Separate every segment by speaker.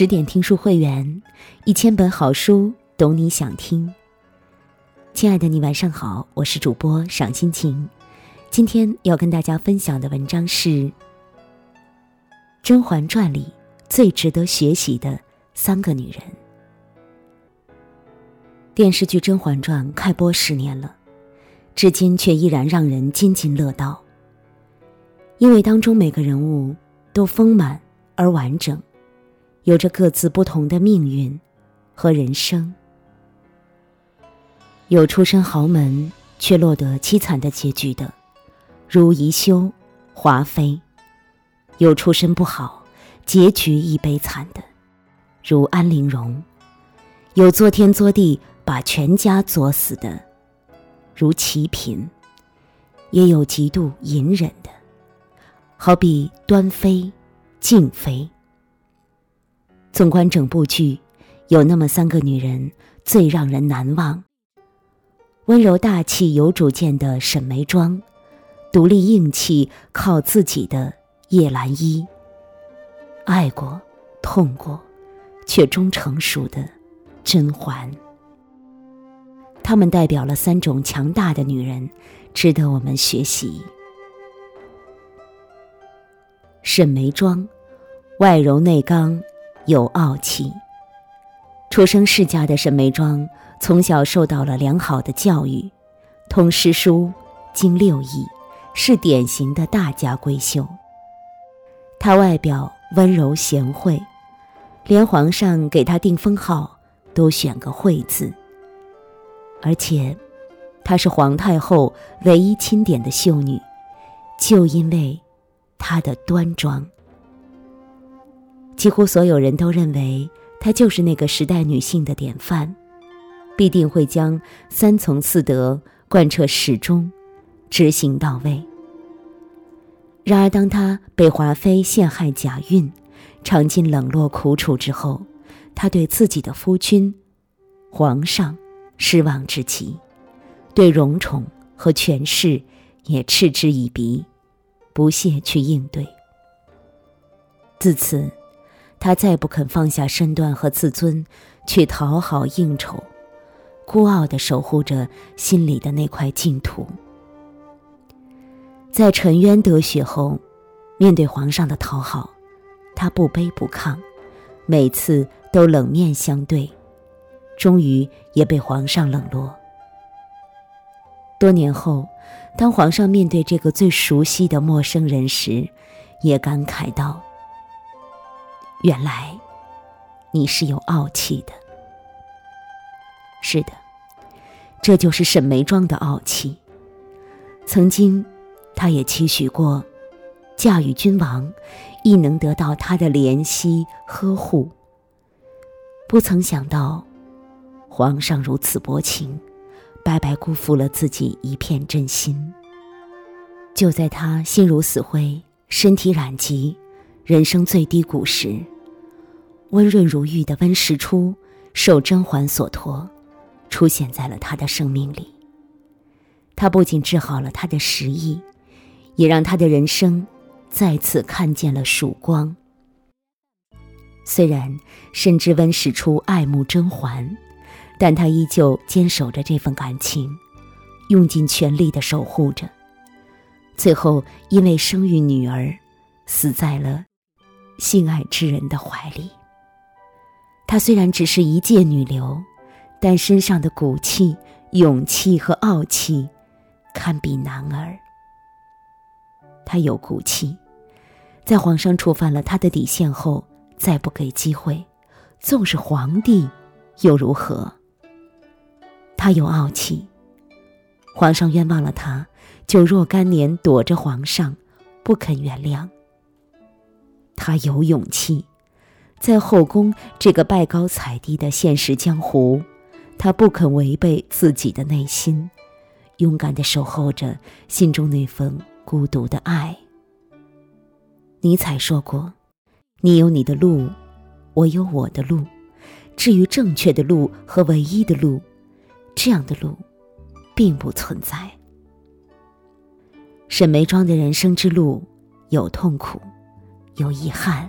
Speaker 1: 十点听书会员，一千本好书，懂你想听。亲爱的你，晚上好，我是主播赏心情。今天要跟大家分享的文章是《甄嬛传》里最值得学习的三个女人。电视剧《甄嬛传》开播十年了，至今却依然让人津津乐道，因为当中每个人物都丰满而完整。有着各自不同的命运和人生，有出身豪门却落得凄惨的结局的，如宜修、华妃；有出身不好，结局亦悲惨的，如安陵容；有作天作地把全家作死的，如齐嫔；也有极度隐忍的，好比端妃、静妃。纵观整部剧，有那么三个女人最让人难忘：温柔大气、有主见的沈眉庄，独立硬气、靠自己的叶澜依，爱过、痛过，却终成熟的甄嬛。她们代表了三种强大的女人，值得我们学习。沈眉庄，外柔内刚。有傲气。出生世家的沈眉庄，从小受到了良好的教育，通诗书，经六艺，是典型的大家闺秀。她外表温柔贤惠，连皇上给她定封号都选个“惠”字。而且，她是皇太后唯一钦点的秀女，就因为她的端庄。几乎所有人都认为她就是那个时代女性的典范，必定会将三从四德贯彻始终，执行到位。然而，当她被华妃陷害假孕，尝尽冷落苦楚之后，她对自己的夫君皇上失望至极，对荣宠和权势也嗤之以鼻，不屑去应对。自此。他再不肯放下身段和自尊，去讨好应酬，孤傲地守护着心里的那块净土。在沉冤得雪后，面对皇上的讨好，他不卑不亢，每次都冷面相对，终于也被皇上冷落。多年后，当皇上面对这个最熟悉的陌生人时，也感慨道。原来，你是有傲气的。是的，这就是沈眉庄的傲气。曾经，她也期许过，嫁与君王，亦能得到他的怜惜呵护。不曾想到，皇上如此薄情，白白辜负了自己一片真心。就在她心如死灰、身体染疾。人生最低谷时，温润如玉的温实初受甄嬛所托，出现在了他的生命里。他不仅治好了他的失意，也让他的人生再次看见了曙光。虽然深知温实初爱慕甄嬛，但他依旧坚守着这份感情，用尽全力的守护着。最后，因为生育女儿，死在了。性爱之人的怀里。她虽然只是一介女流，但身上的骨气、勇气和傲气，堪比男儿。她有骨气，在皇上触犯了她的底线后，再不给机会，纵是皇帝，又如何？她有傲气，皇上冤枉了她，就若干年躲着皇上，不肯原谅。他有勇气，在后宫这个拜高踩低的现实江湖，他不肯违背自己的内心，勇敢的守候着心中那份孤独的爱。尼采说过：“你有你的路，我有我的路。至于正确的路和唯一的路，这样的路，并不存在。”沈眉庄的人生之路有痛苦。有遗憾，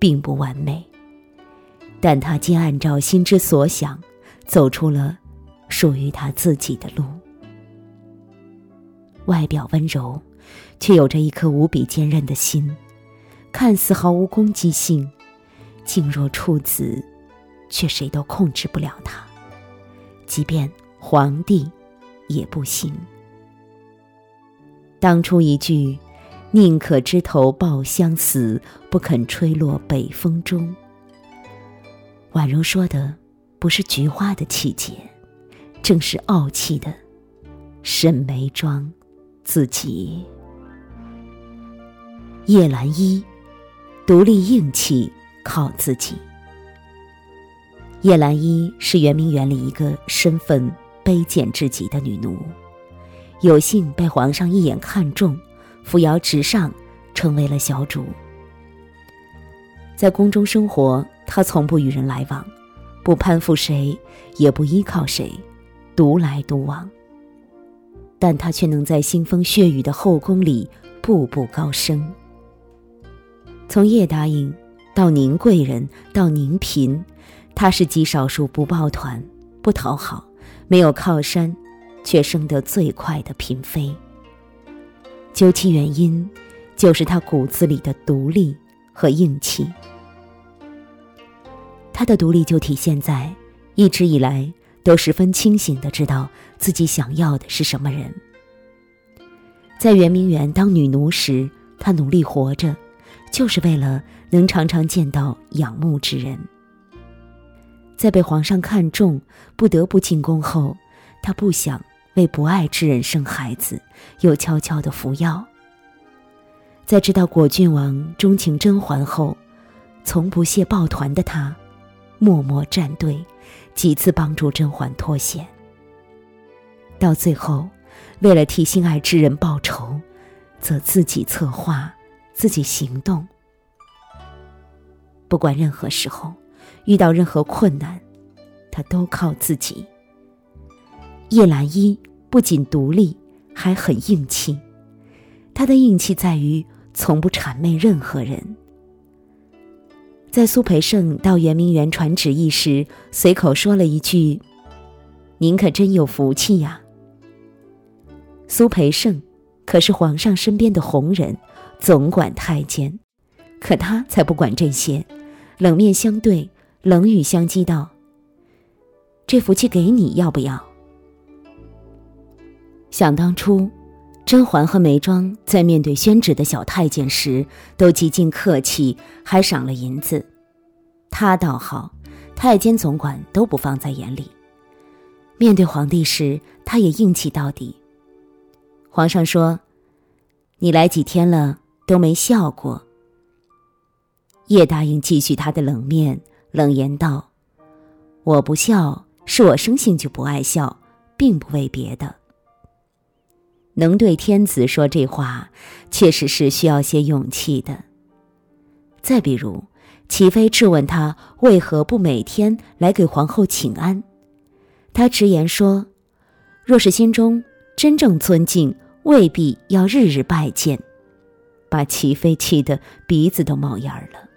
Speaker 1: 并不完美，但他皆按照心之所想，走出了属于他自己的路。外表温柔，却有着一颗无比坚韧的心，看似毫无攻击性，静若处子，却谁都控制不了他，即便皇帝也不行。当初一句“宁可枝头抱香死，不肯吹落北风中”，婉容说的不是菊花的气节，正是傲气的沈眉庄。自己，叶澜依，独立硬气，靠自己。叶澜依是圆明园里一个身份卑贱至极的女奴，有幸被皇上一眼看中，扶摇直上，成为了小主。在宫中生活，她从不与人来往，不攀附谁，也不依靠谁，独来独往。但他却能在腥风血雨的后宫里步步高升。从叶答应到宁贵人到宁嫔，她是极少数不抱团、不讨好、没有靠山，却升得最快的嫔妃。究其原因，就是他骨子里的独立和硬气。他的独立就体现在一直以来。都十分清醒的知道自己想要的是什么人。在圆明园当女奴时，他努力活着，就是为了能常常见到仰慕之人。在被皇上看中，不得不进宫后，他不想为不爱之人生孩子，又悄悄的服药。在知道果郡王钟情甄嬛后，从不屑抱团的他，默默站队。几次帮助甄嬛脱险，到最后，为了替心爱之人报仇，则自己策划，自己行动。不管任何时候，遇到任何困难，他都靠自己。叶澜依不仅独立，还很硬气。她的硬气在于从不谄媚任何人。在苏培盛到圆明园传旨意时，随口说了一句：“您可真有福气呀。”苏培盛可是皇上身边的红人，总管太监，可他才不管这些，冷面相对，冷语相讥道：“这福气给你要不要？”想当初，甄嬛和眉庄在面对宣旨的小太监时，都极尽客气，还赏了银子。他倒好，太监总管都不放在眼里。面对皇帝时，他也硬气到底。皇上说：“你来几天了，都没笑过。”叶答应继续他的冷面，冷言道：“我不笑，是我生性就不爱笑，并不为别的。”能对天子说这话，确实是需要些勇气的。再比如。齐妃质问他为何不每天来给皇后请安，他直言说：“若是心中真正尊敬，未必要日日拜见。”把齐妃气得鼻子都冒烟了。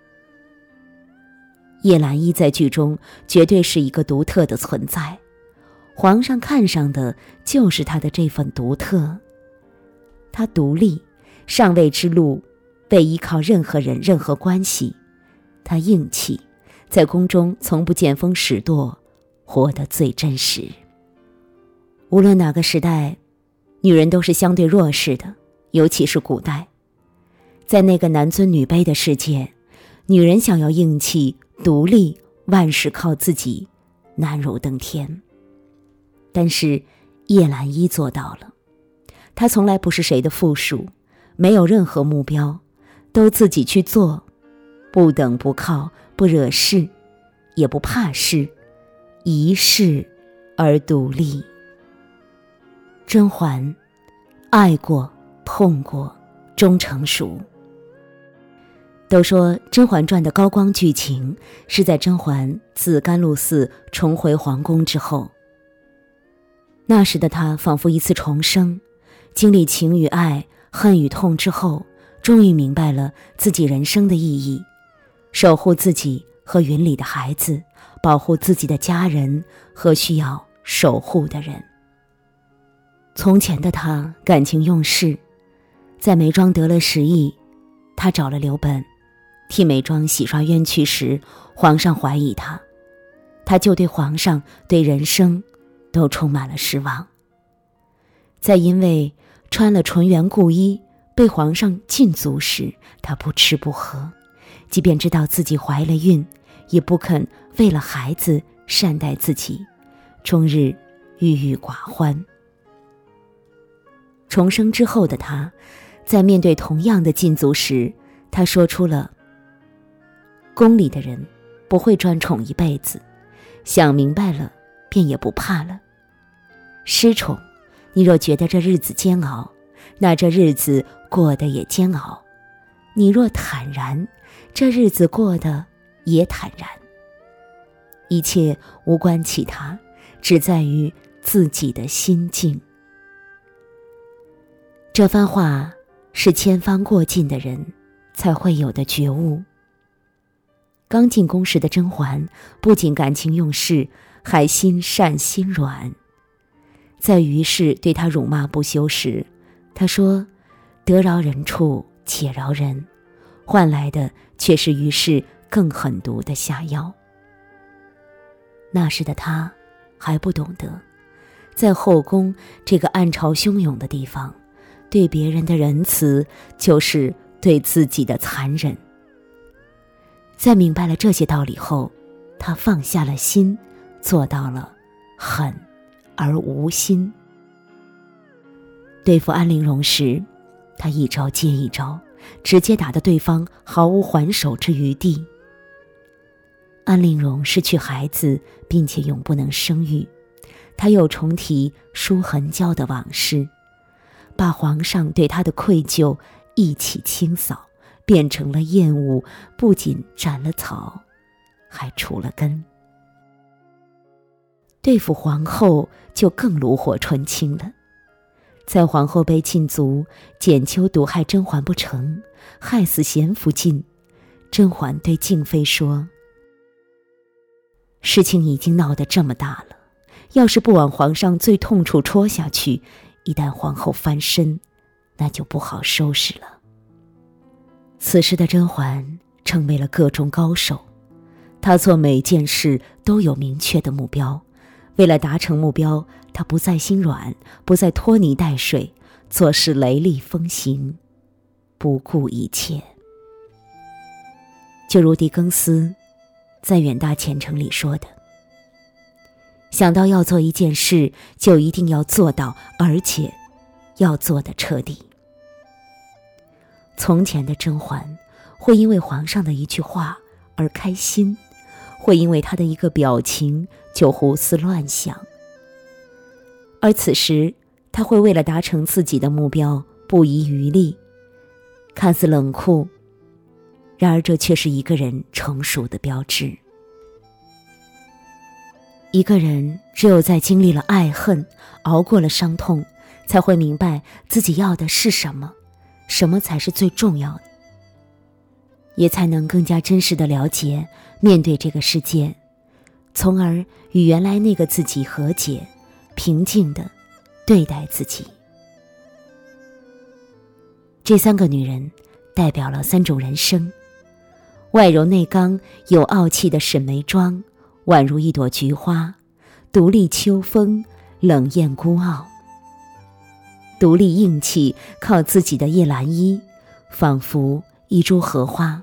Speaker 1: 叶澜依在剧中绝对是一个独特的存在，皇上看上的就是她的这份独特。她独立，上位之路，被依靠任何人、任何关系。她硬气，在宫中从不见风使舵，活得最真实。无论哪个时代，女人都是相对弱势的，尤其是古代，在那个男尊女卑的世界，女人想要硬气、独立，万事靠自己，难如登天。但是叶澜依做到了，她从来不是谁的附属，没有任何目标，都自己去做。不等不靠，不惹事，也不怕事，一世而独立。甄嬛，爱过，痛过，终成熟。都说《甄嬛传》的高光剧情是在甄嬛自甘露寺重回皇宫之后。那时的她仿佛一次重生，经历情与爱、恨与痛之后，终于明白了自己人生的意义。守护自己和云里的孩子，保护自己的家人和需要守护的人。从前的他感情用事，在梅庄得了失意，他找了刘本，替梅庄洗刷冤屈时，皇上怀疑他，他就对皇上对人生都充满了失望。在因为穿了纯元故衣被皇上禁足时，她不吃不喝，即便知道自己怀了孕，也不肯为了孩子善待自己，终日郁郁寡欢。重生之后的他，在面对同样的禁足时，他说出了：“宫里的人不会专宠一辈子，想明白了，便也不怕了。失宠，你若觉得这日子煎熬，那这日子过得也煎熬；你若坦然，这日子过得也坦然。一切无关其他，只在于自己的心境。”这番话是千帆过尽的人才会有的觉悟。刚进宫时的甄嬛不仅感情用事，还心善心软。在于氏对他辱骂不休时，他说：“得饶人处且饶人”，换来的却是于氏更狠毒的下药。那时的他还不懂得，在后宫这个暗潮汹涌的地方。对别人的仁慈，就是对自己的残忍。在明白了这些道理后，他放下了心，做到了狠而无心。对付安陵容时，他一招接一招，直接打得对方毫无还手之余地。安陵容失去孩子，并且永不能生育，他又重提舒痕娇的往事。把皇上对他的愧疚一起清扫，变成了厌恶，不仅斩了草，还除了根。对付皇后就更炉火纯青了。在皇后被禁足，简秋毒害甄嬛不成，害死贤福晋，甄嬛对静妃说：“事情已经闹得这么大了，要是不往皇上最痛处戳下去。”一旦皇后翻身，那就不好收拾了。此时的甄嬛成为了各中高手，她做每件事都有明确的目标，为了达成目标，他不再心软，不再拖泥带水，做事雷厉风行，不顾一切。就如狄更斯在《远大前程》里说的。想到要做一件事，就一定要做到，而且要做的彻底。从前的甄嬛会因为皇上的一句话而开心，会因为他的一个表情就胡思乱想。而此时，他会为了达成自己的目标不遗余力，看似冷酷，然而这却是一个人成熟的标志。一个人只有在经历了爱恨，熬过了伤痛，才会明白自己要的是什么，什么才是最重要的，也才能更加真实的了解面对这个世界，从而与原来那个自己和解，平静的对待自己。这三个女人代表了三种人生：外柔内刚、有傲气的沈眉庄。宛如一朵菊花，独立秋风，冷艳孤傲；独立硬气，靠自己的叶澜依，仿佛一株荷花，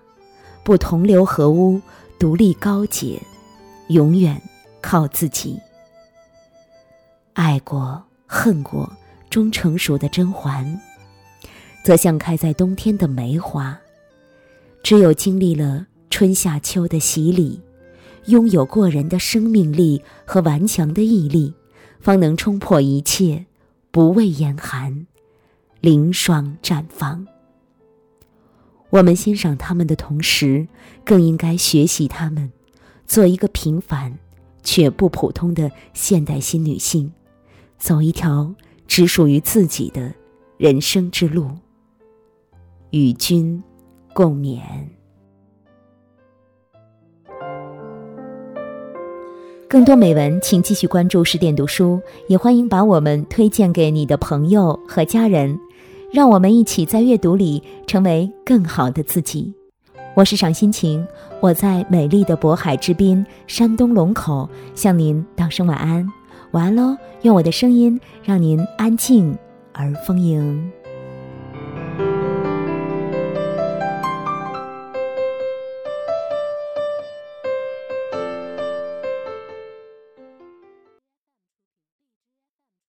Speaker 1: 不同流合污，独立高洁，永远靠自己。爱过，恨过，终成熟的甄嬛，则像开在冬天的梅花，只有经历了春夏秋的洗礼。拥有过人的生命力和顽强的毅力，方能冲破一切，不畏严寒，凌霜绽放。我们欣赏他们的同时，更应该学习他们，做一个平凡却不普通的现代新女性，走一条只属于自己的人生之路。与君共勉。更多美文，请继续关注十点读书，也欢迎把我们推荐给你的朋友和家人，让我们一起在阅读里成为更好的自己。我是赏心情，我在美丽的渤海之滨，山东龙口，向您道声晚安，晚安喽！用我的声音让您安静而丰盈。